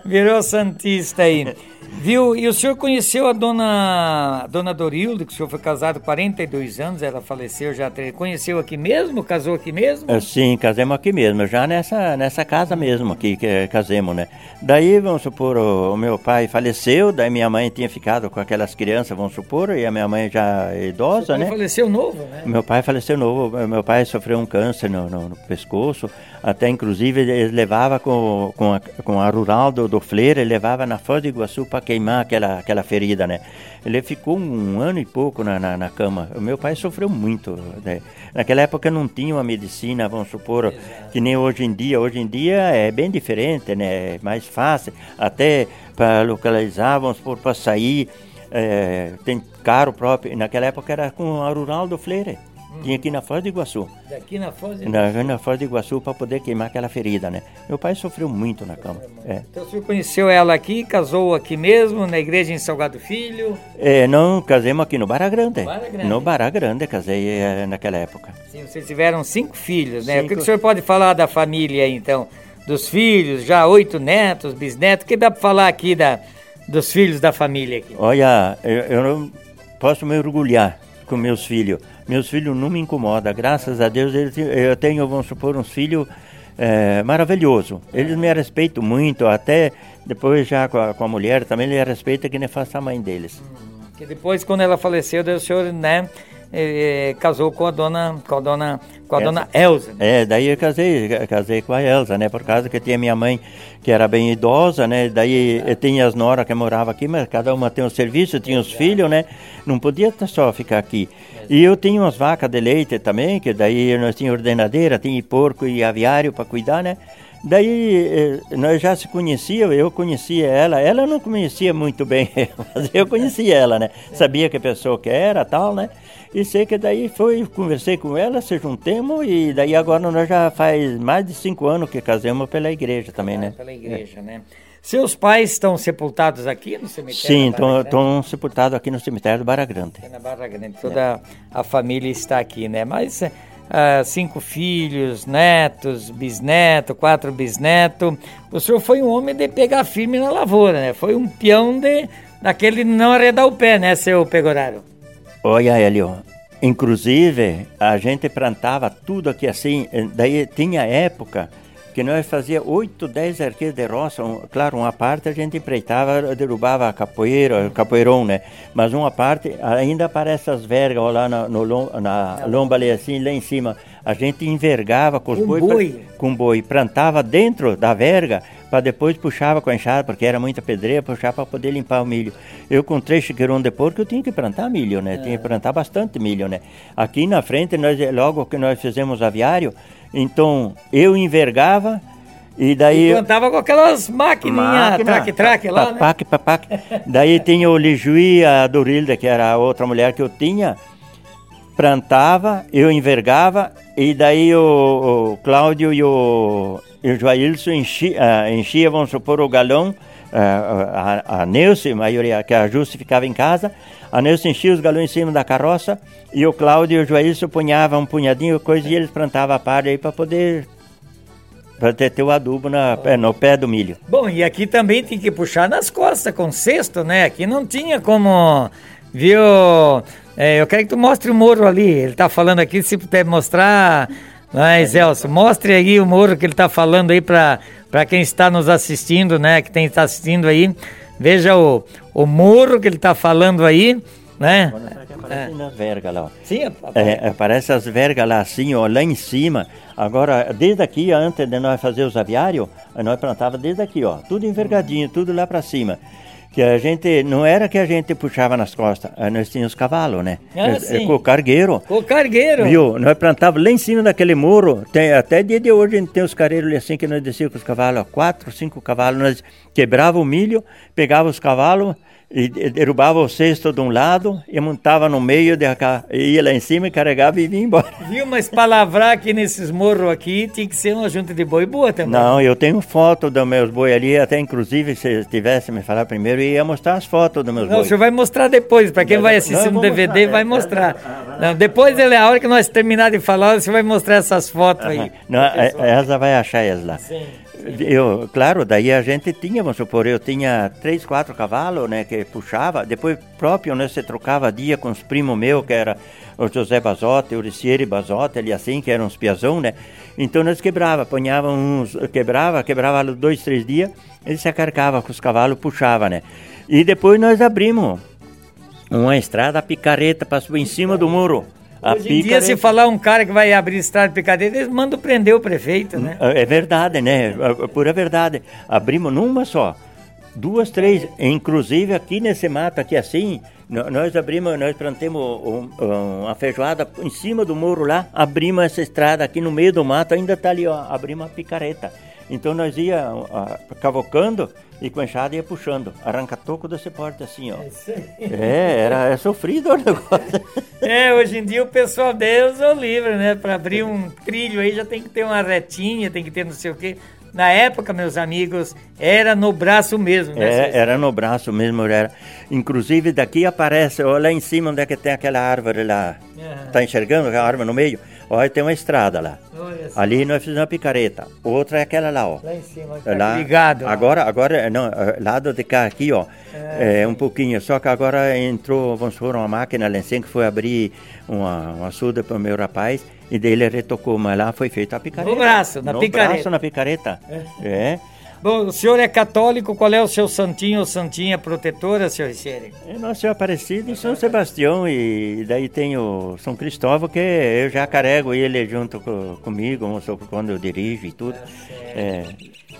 virou Santista aí. Viu? E o senhor conheceu a dona, dona Dorildo, que o senhor foi casado 42 anos, ela faleceu já. Conheceu aqui mesmo? Casou aqui mesmo? É, sim, casamos aqui mesmo, já nessa, nessa casa mesmo aqui que casemos, né? Daí, vamos supor, o, o meu pai faleceu, daí minha mãe tinha ficado com aquelas crianças, vamos supor, e a minha mãe já é idosa, né? faleceu novo, né? Meu pai faleceu novo, meu pai sofreu um câncer no, no, no pescoço, até inclusive ele levava com, com, a, com a rural do, do Fleira, ele levava na Foz do Iguaçu para queimar aquela, aquela ferida, né? Ele ficou um ano e pouco na, na, na cama. O meu pai sofreu muito. Né? Naquela época não tinha uma medicina, vamos supor, Exato. que nem hoje em dia. Hoje em dia é bem diferente, né? É mais fácil. Até para localizar, vamos supor, para sair, é, tem carro próprio. Naquela época era com a Rural do Fleira. Tinha aqui na Foz do Iguaçu. Daqui na Foz do Iguaçu? Na, na Foz do Iguaçu para poder queimar aquela ferida, né? Meu pai sofreu muito na cama. É. Então o senhor conheceu ela aqui, casou aqui mesmo, na igreja em Salgado Filho? É, não, casemos aqui no Barra Grande. No Barra Grande casei é, naquela época. Sim, vocês tiveram cinco filhos, né? Cinco... O que, que o senhor pode falar da família então? Dos filhos, já oito netos, bisnetos, o que dá para falar aqui da, dos filhos da família aqui? Olha, eu, eu não posso me orgulhar com meus filhos meus filhos não me incomodam. Graças a Deus eu tenho, vamos supor, uns filhos é, maravilhosos. Eles me respeitam muito, até depois já com a, com a mulher também ele respeita que nem faça a mãe deles. Que depois, quando ela faleceu, o senhor, né? Eh, casou com a dona com a dona com a Elza. dona Elza. Né? É, daí eu casei, casei com a Elza, né? Por causa que tinha minha mãe que era bem idosa, né? Daí eu tinha as noras que morava aqui, mas cada uma tem um serviço, tinha os filhos, né? Não podia só ficar aqui. E eu tinha umas vacas de leite também, que daí nós tínhamos ordenadeira, tinha porco e aviário para cuidar, né? Daí eh, nós já se conhecíamos, eu conhecia ela, ela não conhecia muito bem, [laughs] mas eu conhecia ela, né? Sabia que a pessoa que era, tal, né? E sei que daí foi, conversei com ela, se juntemos e daí agora nós já faz mais de cinco anos que casamos pela igreja também, né? Pela igreja, é. né? Seus pais estão sepultados aqui no cemitério? Sim, estão sepultados aqui no cemitério do Barra Grande. na Barra Grande, toda é. a família está aqui, né? Mas uh, cinco filhos, netos, bisneto, quatro bisnetos. O senhor foi um homem de pegar firme na lavoura, né? Foi um peão de daquele não arredar o pé, né, seu Pegoraro? Olha, Hélio, inclusive a gente plantava tudo aqui assim, daí tinha época que nós fazia 8, 10 arqueiros de roça. Um, claro, uma parte a gente empreitava, derrubava a capoeira, capoeirão, né? Mas uma parte ainda aparece as vergas lá na, no, na lomba ali assim, lá em cima. A gente envergava com os com boi, boi. Pra, com boi, plantava dentro da verga para depois puxava com a enxada, porque era muita pedreira, puxava para poder limpar o milho. Eu com três chiqueirões de porco, eu tinha que plantar milho, né? É. Tinha que plantar bastante milho, né? Aqui na frente, nós, logo que nós fizemos aviário, então eu envergava e daí... E plantava com aquelas maquininhas, traque-traque lá, né? papac, papac. daí tinha o Lijuí, a Dorilda, que era a outra mulher que eu tinha, plantava, eu envergava, e daí o, o Cláudio e o e o Joailson enchia, uh, enchia, vamos supor, o galão, uh, a, a a maioria, que a Justi ficava em casa, a Neuce enchia os galões em cima da carroça e o Cláudio e o Joailson punhavam um punhadinho coisa e eles plantavam a palha aí para poder para ter, ter o adubo na, é, no pé do milho. Bom, e aqui também tem que puxar nas costas com cesto, né? Aqui não tinha como, viu? É, eu quero que tu mostre o moro ali. Ele tá falando aqui, se puder mostrar mas, Elcio, mostre aí o muro que ele está falando aí para quem está nos assistindo, né? Que tem está assistindo aí. Veja o, o muro que ele está falando aí, né? Aparece é. nas vergas lá. Ó. Sim, é, aparece as vergas lá assim, ó, lá em cima. Agora, desde aqui, antes de nós fazer os aviários, nós plantava desde aqui, ó, tudo envergadinho, tudo lá para cima que a gente não era que a gente puxava nas costas, nós tínhamos cavalos, né? Ah, sim. Com o cargueiro. Com o cargueiro. Viu? Nós plantávamos lá em cima daquele muro. Tem, até dia de hoje a gente tem os carreiros assim que nós descíamos com os cavalos, quatro, cinco cavalos, nós quebrava o milho, pegava os cavalos e derrubava o cesto de um lado e montava no meio, de, ia lá em cima e carregava e vinha embora. [laughs] Viu, mas palavrar aqui nesses morros aqui tinha que ser uma junta de boi boa também. Não, eu tenho foto dos meus boi ali, até inclusive se tivesse me falar primeiro, eu ia mostrar as fotos dos meus não, boi. o senhor vai mostrar depois, para quem vai assistir no DVD mostrar, vai é, mostrar. É, é, não, depois ele, a hora que nós terminar de falar, você vai mostrar essas fotos aí. Não, essa vai achar elas lá. Sim. Eu, claro, daí a gente tinha, vamos supor, eu tinha três, quatro cavalos, né, que puxava, depois próprio, né, se trocava dia com os primos meus, que era o José Bazotti, o Ricieri Bazotti, ali assim, que eram uns piazão, né, então nós quebrava, ponhava uns, quebrava, quebrava dois, três dias, ele se acarcava com os cavalos, puxava, né, e depois nós abrimos uma estrada picareta, passou em cima do muro, a Hoje em dia, se falar um cara que vai abrir estrada de picadeira, eles mandam prender o prefeito, né? É verdade, né? É pura verdade. Abrimos numa só. Duas, três, inclusive aqui nesse mato, aqui assim, nós abrimos, nós plantamos uma feijoada em cima do muro lá, abrimos essa estrada aqui no meio do mato, ainda está ali, ó, abrimos uma picareta. Então nós ia cavocando e com a enxada ia puxando. Arranca toco desse porte assim, ó. É, era é sofrido o negócio. É, hoje em dia o pessoal Deus é o livre, né? Para abrir um trilho aí já tem que ter uma retinha, tem que ter não sei o quê. Na época, meus amigos, era no braço mesmo, né? É, era no braço mesmo, era. Inclusive daqui aparece, olha lá em cima onde é que tem aquela árvore lá. Uhum. Tá enxergando aquela árvore no meio? Olha, tem uma estrada lá. Ali nós fizemos uma picareta. Outra é aquela lá, ó. Lá em cima, tá lá, ligado. Agora, agora, não, eh, lado de cá aqui, ó. É, é, um pouquinho. Só que agora entrou, vamos supor, uma máquina lá em cima que foi abrir uma, uma suda para o meu rapaz. E daí ele retocou, mas lá foi feita a picareta. No braço, na no picareta. braço, na picareta. É. é. Bom, o senhor é católico, qual é o seu santinho ou santinha protetora, senhor Ricieri? É Nosso Senhor Aparecido e São Sebastião, e daí tem o São Cristóvão, que eu já carrego ele junto com, comigo, quando eu dirijo e tudo. Tá certo. É.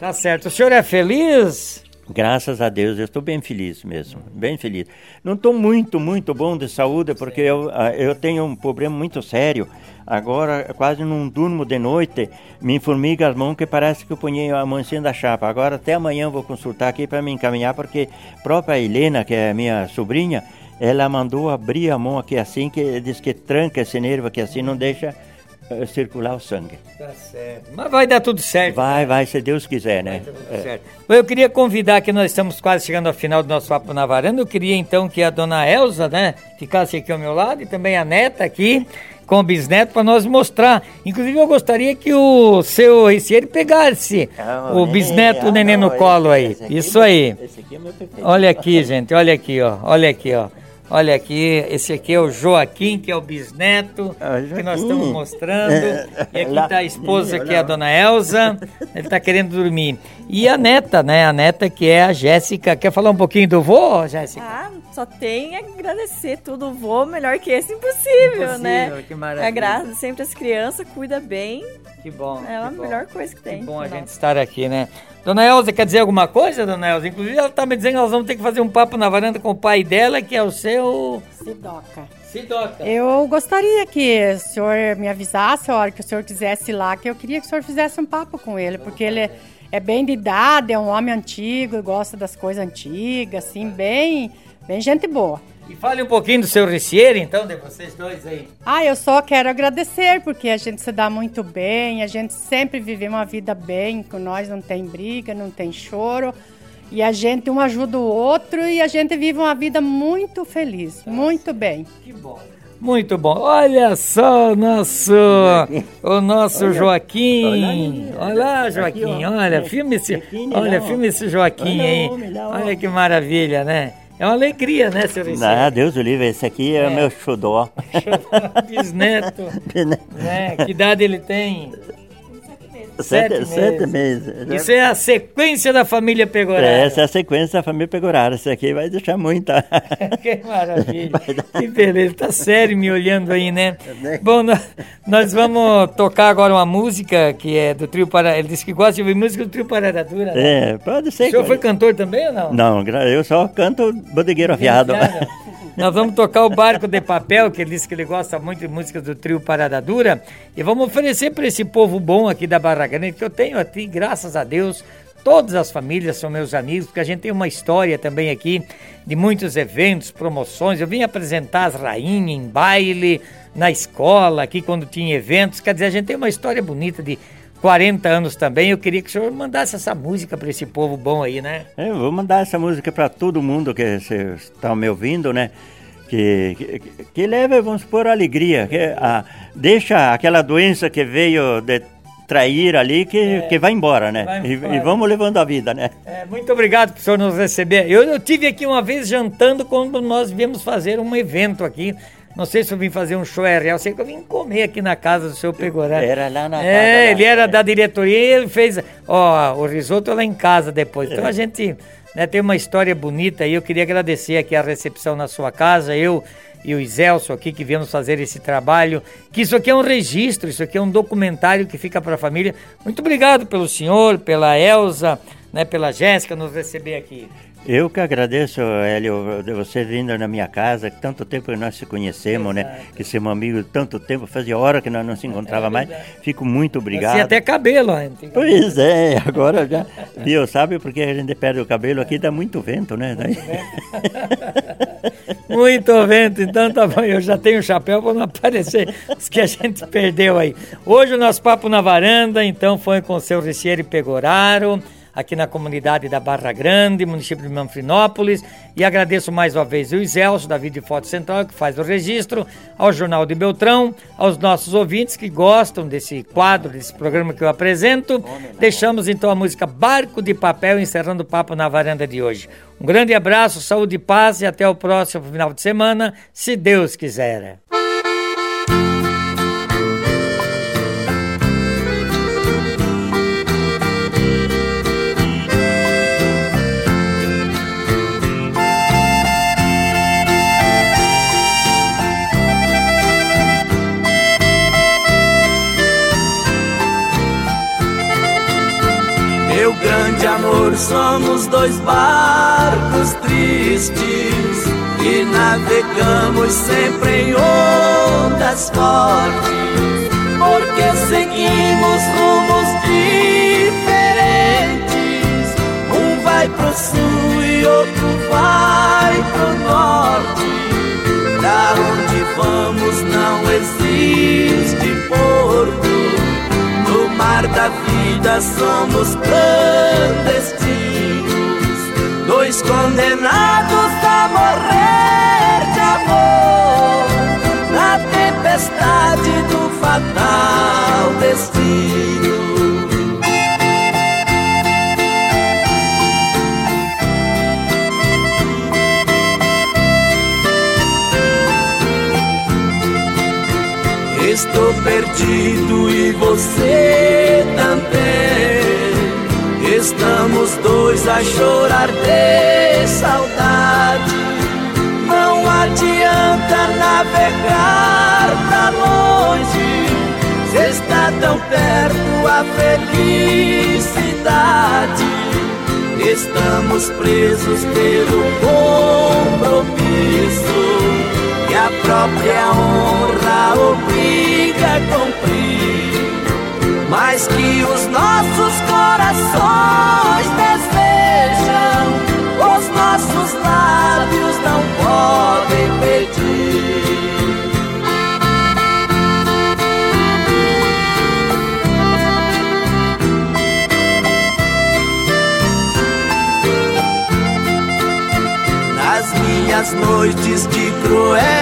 Tá certo. O senhor é feliz? Graças a Deus, eu estou bem feliz mesmo, bem feliz. Não estou muito, muito bom de saúde, porque eu, ah, eu tenho um problema muito sério. Agora, quase não durmo de noite, me formiga as mãos que parece que eu ponhei a mão em cima da chapa. Agora, até amanhã vou consultar aqui para me encaminhar, porque própria Helena, que é minha sobrinha, ela mandou abrir a mão aqui assim, que diz que tranca esse nervo aqui assim, não deixa circular o sangue. Tá certo. Mas vai dar tudo certo. Vai, vai, se Deus quiser, né? É. certo. Eu queria convidar, que nós estamos quase chegando ao final do nosso papo na varanda, eu queria então que a dona Elza, né, ficasse aqui ao meu lado e também a neta aqui com o bisneto para nós mostrar. Inclusive, eu gostaria que o seu Ricieri pegasse ah, o, bisneto, o neném no colo aí. Isso aí. Olha aqui, gente, olha aqui, ó. Olha aqui, ó. Olha aqui, esse aqui é o Joaquim, que é o bisneto, Ah, que nós estamos mostrando. É, E aqui está a esposa, que é a dona Elza. Ele está querendo dormir. E a neta, né? A neta que é a Jéssica. Quer falar um pouquinho do vô, Jéssica? Ah, só tem a agradecer tudo. Vou melhor que esse impossível, Impossível, né? que maravilha. Agrada sempre as crianças, cuida bem. Que bom. É a melhor coisa que tem. Que bom a gente estar aqui, né? Dona Elza, quer dizer alguma coisa, dona Elza? Inclusive, ela tá me dizendo que nós vamos ter que fazer um papo na varanda com o pai dela, que é o seu... Sidoca. Sidoca. Eu gostaria que o senhor me avisasse a hora que o senhor quisesse ir lá, que eu queria que o senhor fizesse um papo com ele, porque ele é, é bem de idade, é um homem antigo, gosta das coisas antigas, assim, bem, bem gente boa. E fale um pouquinho do seu Ricieri, então, de vocês dois aí. Ah, eu só quero agradecer, porque a gente se dá muito bem, a gente sempre vive uma vida bem, com nós não tem briga, não tem choro, e a gente um ajuda o outro e a gente vive uma vida muito feliz, muito bem. Que bom. Muito bom. Olha só [laughs] o nosso, o nosso Joaquim. Olha lá, Joaquim. Olha, filme esse, olha, filme esse Joaquim Olha aí. Olha que maravilha, né? É uma alegria, né, seu Ricieri? Ah, Deus o livre, esse aqui é, É. o meu xodó. [laughs] Bisneto, né? Que idade ele tem? Sete, Sete sete meses. Isso é a sequência da família Pegoraro. Essa é a sequência da família Pegorara. Esse aqui vai deixar muita. [laughs] Que maravilha. [laughs] Que beleza. Tá sério me olhando aí, né? [laughs] Bom, nó- nós vamos tocar agora uma música que é do Trio Pará. Ele disse que gosta de ouvir música do Trio Pararadura. Né? É, pode O ser. senhor que- foi cantor também ou não? Não, eu só canto bodegueiro afiado. Nós vamos tocar o Barco de Papel, que ele disse que ele gosta muito de músicas do trio Parada Dura. E vamos oferecer para esse povo bom aqui da Barra Grande, que eu tenho aqui, graças a Deus. Todas as famílias são meus amigos, porque a gente tem uma história também aqui de muitos eventos, promoções. Eu vim apresentar as rainhas em baile, na escola, aqui quando tinha eventos. Quer dizer, a gente tem uma história bonita de 40 anos também. Eu queria que o senhor mandasse essa música para esse povo bom aí, né? Eu vou mandar essa música para todo mundo que está me ouvindo, né? Que, que, que leve, vamos supor, alegria. Que, a, deixa aquela doença que veio de trair ali, que, que vai embora, né? vai E, embora. e vamos levando a vida, né? É, muito obrigado por o senhor nos receber. Eu, eu tive aqui uma vez jantando quando nós viemos fazer um evento aqui. Não sei se eu vim fazer um show real, sei que eu vim comer aqui na casa do seu Pegoré. Era lá na É, casa lá. ele era da diretoria e ele fez ó, o risoto lá em casa depois. Então a gente né, tem uma história bonita e eu queria agradecer aqui a recepção na sua casa, eu e o Iselso aqui que viemos fazer esse trabalho, que isso aqui é um registro, isso aqui é um documentário que fica para a família. Muito obrigado pelo senhor, pela Elza, né, pela Jéssica nos receber aqui. Eu que agradeço, Hélio, de você vindo na minha casa, tanto tempo que nós se conhecemos, né? Que somos amigos tanto tempo, fazia hora que nós não se encontrava mais. Fico muito obrigado. Tinha até cabelo antes. Pois é, agora já. Viu, sabe porque a gente perde o cabelo aqui? Dá muito vento, né? Daí... [laughs] Muito vento, então tá bom. Eu já tenho chapéu para não aparecer os que a gente perdeu aí. Hoje o nosso papo na varanda, então, foi com o seu Ricieri Pegoraro, aqui na comunidade da Barra Grande, município de Manfrinópolis. E agradeço mais uma vez o Iselso, da Vídeo Foto Central, que faz o registro, ao Jornal de Beltrão, aos nossos ouvintes que gostam desse quadro, desse programa que eu apresento. Deixamos então a música Barco de Papel, encerrando o papo na varanda de hoje. Um grande abraço, saúde e paz e até o próximo final de semana, se Deus quiser. Somos dois barcos tristes que navegamos sempre em ondas fortes, porque seguimos rumos diferentes. Um vai pro sul e outro vai pro norte. Pra onde vamos não existe porto da vida somos clandestinos, dois condenados a morrer de amor na tempestade do fatal destino. Estou perdido e você os dois a chorar de saudade. Não adianta navegar pra longe, se está tão perto a felicidade. Estamos presos pelo compromisso que a própria honra obriga a cumprir mas que os nossos corações desejam, os nossos lábios não podem pedir. Nas minhas noites de cruel